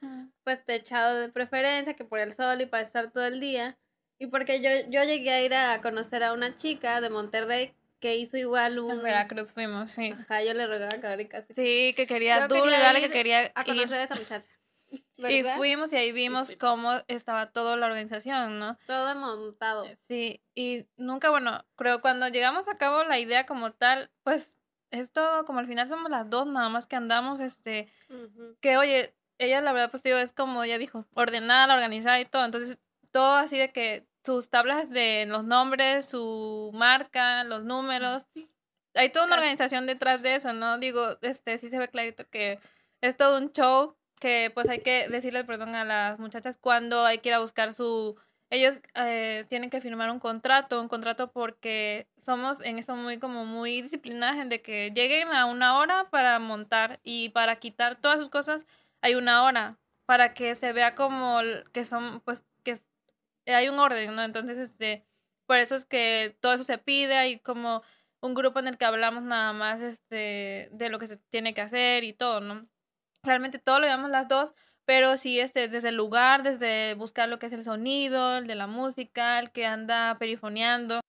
pues techado de preferencia, que por el sol y para estar todo el día. Y porque yo, yo llegué a ir a conocer a una chica de Monterrey que hizo igual un... En Veracruz fuimos, sí. Ajá, yo le rogaba a Gabriel casi. Sí, que quería Yo duro y quería dale ir que quería A conocer a esa muchacha. Y fuimos y ahí vimos cómo estaba toda la organización, ¿no? Todo montado. Sí, y nunca, bueno, creo cuando llegamos a cabo la idea como tal, pues es todo, como al final somos las dos nada más que andamos, este, que oye, ella la verdad pues digo, es como ella dijo, ordenada, organizada y todo, entonces todo así de que sus tablas de los nombres, su marca, los números, hay toda una organización detrás de eso, ¿no? Digo, este, sí se ve clarito que es todo un show, que pues hay que decirle perdón a las muchachas cuando hay que ir a buscar su... Ellos eh, tienen que firmar un contrato, un contrato porque somos en eso muy como muy disciplinadas en de que lleguen a una hora para montar y para quitar todas sus cosas hay una hora para que se vea como que son pues que es- hay un orden, ¿no? Entonces este por eso es que todo eso se pide, hay como un grupo en el que hablamos nada más este de lo que se tiene que hacer y todo, ¿no? Realmente todo lo llevamos las dos, pero sí este desde el lugar, desde buscar lo que es el sonido, el de la música, el que anda perifoneando.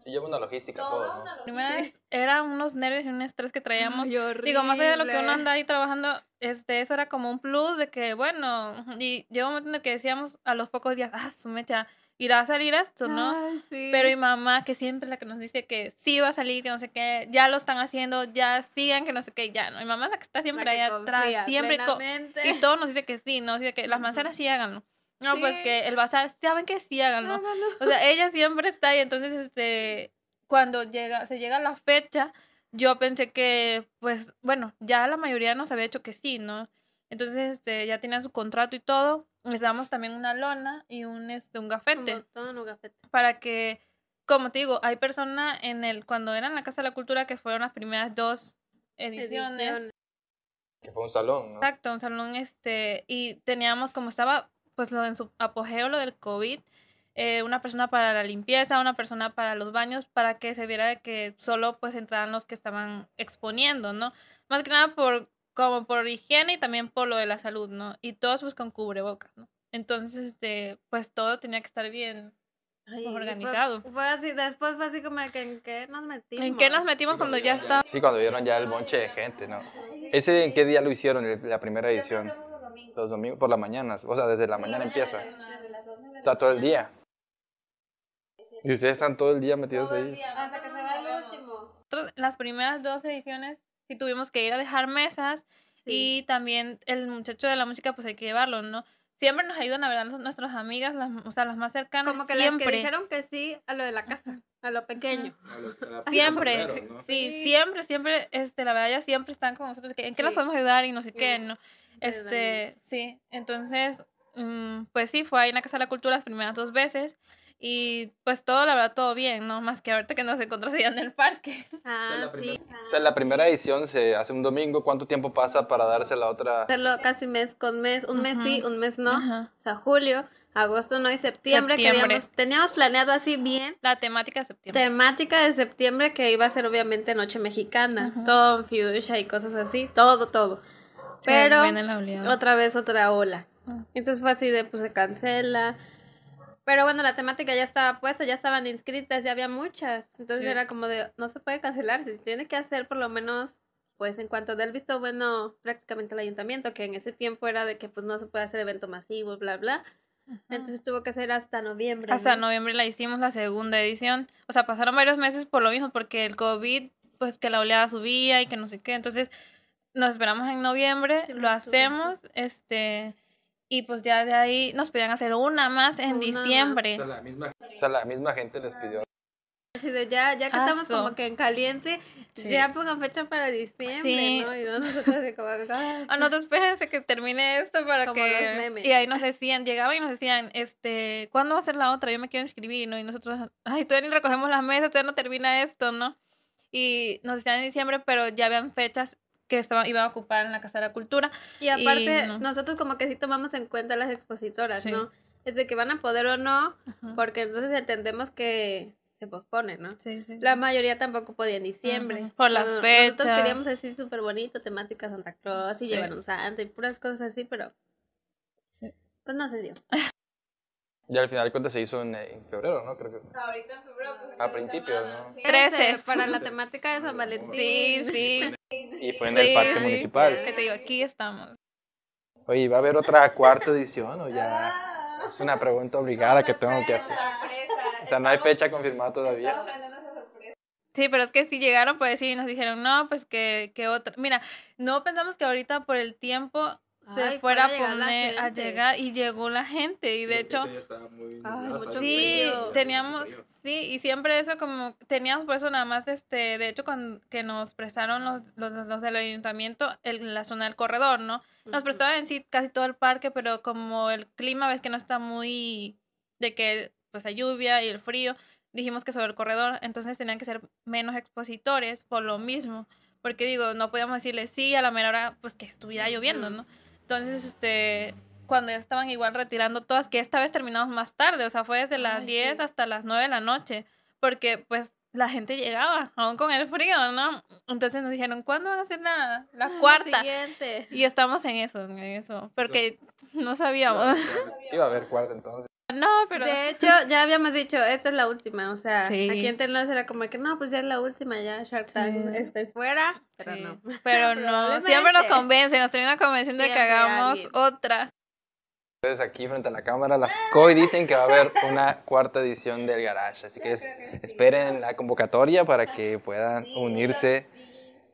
Sí, lleva una logística todo, ¿no? Primero Sí. eran unos nervios y un estrés que traíamos Ay, Digo, más allá de lo que uno anda ahí trabajando, este, eso era como un plus de que, bueno, y llegó un momento en el que decíamos a los pocos días, ah, su mecha, irá a salir esto, ¿no? Ay, sí. Pero mi mamá, que siempre es la que nos dice que sí va a salir, que no sé qué, ya lo están haciendo, ya sigan, que no sé qué, ya, ¿no? Mi mamá es la que está siempre ahí atrás, siempre, y todo nos dice que sí, ¿no? Dice que las manzanas sí háganlo. No, pues que el bazar, saben que sí háganlo. Hágalo. O sea, ella siempre está ahí, entonces, este, cuando llega, se llega la fecha, yo pensé que, pues, bueno, ya la mayoría nos había hecho que sí, ¿no? Entonces, este, ya tenían su contrato y todo, les damos también una lona y un, este, un gafete, Como todo en un gafete. para que, como te digo, hay personas en el, cuando era en la Casa de la Cultura, que fueron las primeras dos ediciones, Edición. Que fue un salón, ¿no? Exacto, un salón, este, y teníamos como estaba, pues lo en su apogeo, lo del COVID, eh, una persona para la limpieza, una persona para los baños, para que se viera que solo pues entraran los que estaban exponiendo, ¿no? Más que nada por, como por higiene y también por lo de la salud, ¿no? Y todos pues con cubrebocas, ¿no? Entonces, este, pues todo tenía que estar bien. Ay, y fue- organizado. Fue, así, después fue así como de que en qué nos metimos. ¿En qué nos metimos cuando ya estaba? Sí, cuando vieron ya el bonche de gente, ¿no? ¿Ese en qué día lo hicieron, la primera edición? Los domingos por la mañana, o sea, desde la mañana empieza. Está todo el día. Y ustedes están todo el día metidos ahí. Hasta que se va el último. Las primeras dos ediciones sí tuvimos que ir a dejar mesas y también el muchacho de la música pues hay que llevarlo, ¿no? Siempre nos ayudan, la verdad, nuestras amigas, las, o sea, las más cercanas, Como que siempre. las que dijeron que sí a lo de la casa, a lo pequeño. Siempre, sí, Sí. siempre, siempre, este, la verdad, ya siempre están con nosotros, que, ¿en qué las Sí. podemos ayudar? Y no sé qué, ¿no? Este, sí, entonces, mm, pues sí, fue ahí en la Casa de la Cultura las primeras dos veces, Y pues todo, la verdad, todo bien, ¿no? Más que ahorita que nos encontramos allá en el parque. Ah, sí. O sea, la primera edición se hace un domingo. ¿Cuánto tiempo pasa para darse la otra? Hacerlo casi mes con mes, un mes sí, un mes no. O sea, julio, agosto no y septiembre. Septiembre. Queríamos, teníamos planeado así bien. La temática de septiembre. Temática de septiembre que iba a ser obviamente Noche Mexicana, Ujú. todo en fuchsia y cosas así, todo, todo. Pero otra vez otra ola. Ah. Entonces fue así de pues se cancela. Pero bueno, la temática ya estaba puesta, ya estaban inscritas, ya había muchas. Entonces Sí. era como de, no se puede cancelar, se tiene que hacer por lo menos, pues en cuanto del visto bueno prácticamente el ayuntamiento, que en ese tiempo era de que pues no se puede hacer evento masivo, bla, bla. Entonces tuvo que ser hasta noviembre. Hasta ¿no? noviembre la hicimos la segunda edición. O sea, pasaron varios meses por lo mismo, porque el COVID, pues que la oleada subía y que no sé qué. Entonces, nos esperamos en noviembre, Sí, lo hacemos, este, y pues ya de ahí nos pedían hacer una más en Una diciembre. la misma, o sea, la misma gente les pidió. Ya, ya que estamos Aso. como que en caliente, Sí. ya pongan fecha para diciembre, Sí. ¿no? Y no nosotros de como, ah, A nosotros espérense que termine esto para Como que... los memes. Y ahí nos decían, llegaban y nos decían, este, ¿cuándo va a ser la otra? Yo me quiero inscribir, ¿no? Y nosotros, ay, todavía ni recogemos las mesas, todavía no termina esto, ¿no? Y nos decían en diciembre, pero ya habían fechas que estaban, iban a ocupar en la Casa de la Cultura. Y aparte, no. nosotros como que sí tomamos en cuenta las expositoras, Sí. ¿no? Es de que van a poder o no, Ajá. porque entonces entendemos que se pospone, ¿no? Sí, sí. La mayoría tampoco podía en diciembre. Ajá, por las Bueno, fechas. Nosotros queríamos así súper bonito, temática Santa Claus y Sí. llevar un santo y puras cosas así, pero Sí. pues no se dio. Y al final cuenta se hizo en, en febrero, ¿no? Creo que Ahorita en febrero, pues, a principios, ¿no? 13. Para la temática de San Valentín. Sí, sí. Y fue en el Sí, parque sí. municipal. Que te digo, aquí estamos. Oye, ¿va a haber otra cuarta edición o ya? Es una pregunta obligada que tengo que hacer. O sea, no hay fecha confirmada todavía. Sí, pero es que si llegaron, pues sí, nos dijeron, no, pues que, que otra. Mira, no pensamos que ahorita por el tiempo se Ay, fuera a la poner a llegar y llegó la gente. Y de hecho, Ay, mucho sí, frío. teníamos, sí, y siempre eso como, teníamos por eso nada más, este, de hecho, cuando, que nos prestaron los, los, los del ayuntamiento, el, la zona del corredor, ¿no? Nos prestaban en sí casi todo el parque, pero como el clima ves que no está muy de que pues hay lluvia y el frío, dijimos que sobre el corredor, entonces tenían que ser menos expositores por lo mismo, porque digo, no podíamos decirle sí a la mera hora pues que estuviera lloviendo. ¿no? Entonces, este cuando ya estaban igual retirando todas, que esta vez terminamos más tarde, o sea, fue desde las Ay, 10 sí. hasta las 9 de la noche, porque pues la gente llegaba, aún con el frío, ¿no? Entonces nos dijeron, ¿cuándo van a hacer la, la Ah, cuarta? siguiente. Y estamos en eso, en eso. Porque no sabíamos. Sí va a haber cuarta entonces. No, pero. De hecho, ya habíamos dicho, esta es la última, o sea, Sí. aquí en Telos era como que no, pues ya es la última, ya Shark Tank, Sí. estoy fuera, pero Sí. no. Pero no. Siempre nos convence, nos termina convenciendo de que hagamos alguien. otra. Entonces aquí frente a la cámara las COI dicen que va a haber una cuarta edición del Garage, así que es- esperen la convocatoria para que puedan unirse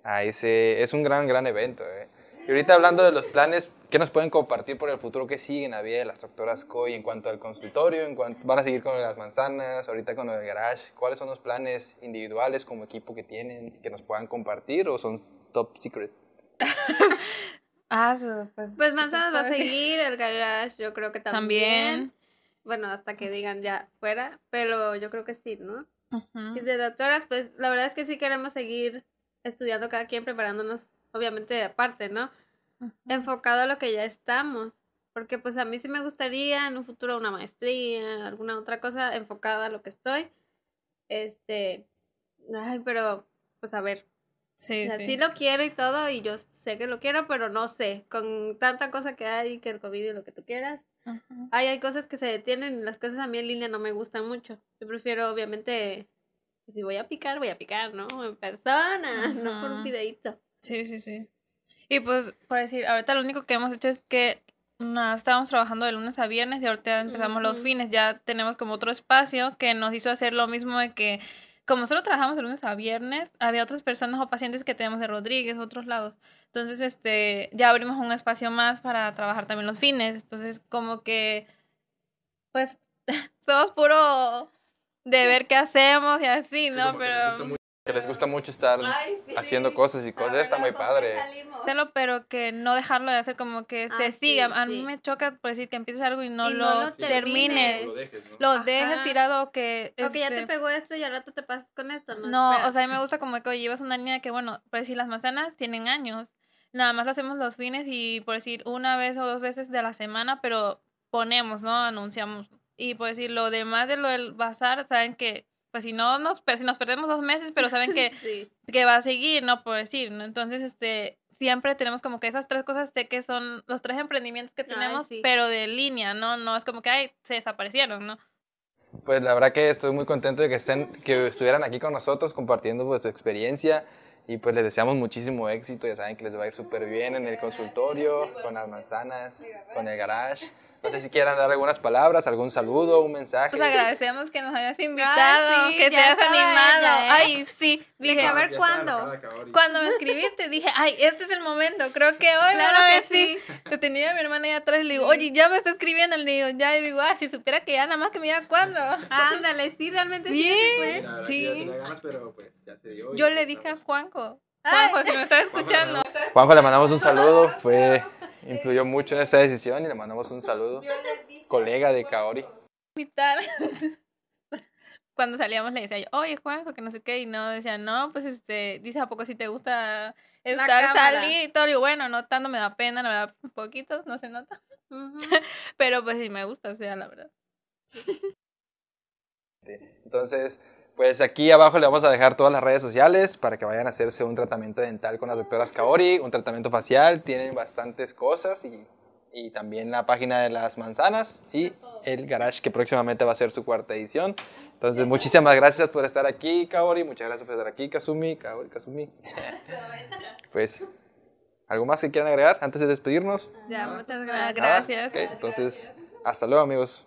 a ese, es un gran, gran evento. eh. Y ahorita hablando de los planes, ¿qué nos pueden compartir por el futuro? ¿Qué siguen a vida de las doctoras COI en cuanto al consultorio? En cuanto, ¿Van a seguir con las manzanas? Ahorita con el Garage, ¿cuáles son los planes individuales como equipo que tienen que nos puedan compartir o son top secret? Ah, pues. Pues Manzanas va a seguir, el garage yo creo que también. También. Bueno, hasta que digan ya fuera, pero yo creo que sí, ¿no? Y de doctoras, pues la verdad es que sí queremos seguir estudiando cada quien, preparándonos, obviamente aparte, ¿no? Ujú. Enfocado a lo que ya estamos. Porque pues a mí sí me gustaría en un futuro una maestría, alguna otra cosa enfocada a lo que estoy. Este, ay, pero pues a ver, Sí, o sea, sí. sí lo quiero y todo, y yo sé que lo quiero, pero no sé, con tanta cosa que hay, que el COVID y lo que tú quieras. Ay, hay cosas que se detienen, las cosas a mí en línea no me gustan mucho. Yo prefiero, obviamente, pues, si voy a picar, voy a picar, ¿no? En persona, no por un Ujú. videíto. Sí, sí, sí. Y pues, por decir, ahorita lo único que hemos hecho es que no, estábamos trabajando de lunes a viernes y ahorita empezamos los fines. Ya tenemos como otro espacio que nos hizo hacer lo mismo de que, como solo trabajamos de lunes a viernes, había otras personas o pacientes que tenemos de Rodríguez, otros lados. Entonces, este, ya abrimos un espacio más para trabajar también los fines. Entonces, como que, pues, somos puro de ver qué hacemos y así, ¿no? Pero... Que les gusta mucho estar Ay, sí. haciendo cosas y cosas. Está muy ¿con qué padre. salimos? Hacerlo, pero que no dejarlo de hacer, como que Ah, se sí, siga. A mí me choca por decir que empieces algo y no Y lo, no lo termines. termines. dejes, ¿no? Lo dejes tirado o que... O que ya te este, pegó esto y al rato te pasas con esto, ¿no? No, Espera. o sea, a mí me gusta como que oye, llevas una niña que, bueno, por decir, las manzanas tienen años. Nada más lo hacemos los fines y por decir una vez o dos veces de la semana, pero ponemos, ¿no? Anunciamos. Y por decir, lo demás de lo del bazar, saben que, pues si no nos, si nos perdemos dos meses, pero saben que, Sí. que va a seguir, ¿no? Por decir, ¿no? Entonces, este, siempre tenemos como que esas tres cosas, sé que son los tres emprendimientos que Ay, tenemos, sí. pero de línea, ¿no? No es como que, ay, se desaparecieron, ¿no? Pues la verdad que estoy muy contento de que estén, que estuvieran aquí con nosotros compartiendo pues, su experiencia y pues les deseamos muchísimo éxito. Ya saben que les va a ir súper bien en el consultorio, con las manzanas, con el garage. No sé si quieran dar algunas palabras, algún saludo, un mensaje. Pues agradecemos que nos hayas invitado, sí, que te ya hayas animado. ella, ¿eh? Ay, sí. Dije, Dije, a ver cuándo. cuando me escribiste, dije, ay, este es el momento. Creo que hoy Claro que decir. Yo tenía a mi hermana ahí atrás y le digo, oye, ya me está escribiendo. Le digo, ya, y digo, ah, si supiera que ya nada más que me diga cuándo. Ándale, sí, realmente sí, sí Sí. ganas, pero pues ya se dio. Yo le dije a estamos. Juanjo. Ay. Si me estás escuchando. Juanjo, le mandamos un saludo, fue, influyó mucho en esta decisión y le mandamos un saludo. Colega de Kaori. Cuando salíamos le decía yo, oye Juanjo, que no sé qué, y no, decía, no, pues este, dice, ¿a poco si te gusta estar, salir y todo? Y yo, bueno, no tanto me da pena, la verdad, un poquito, no se nota, pero pues sí me gusta, o sea, la verdad. Entonces, pues aquí abajo le vamos a dejar todas las redes sociales para que vayan a hacerse un tratamiento dental con las doctoras Kaori, un tratamiento facial, tienen bastantes cosas y, y también la página de las manzanas y el garage que próximamente va a ser su cuarta edición. Entonces, muchísimas gracias por estar aquí, Kaori, muchas gracias por estar aquí, Kazumi, Kaori, Kazumi. Pues, ¿algo más que quieran agregar antes de despedirnos? Ya, muchas Ah, gracias. gracias. Ok, entonces, hasta luego, amigos.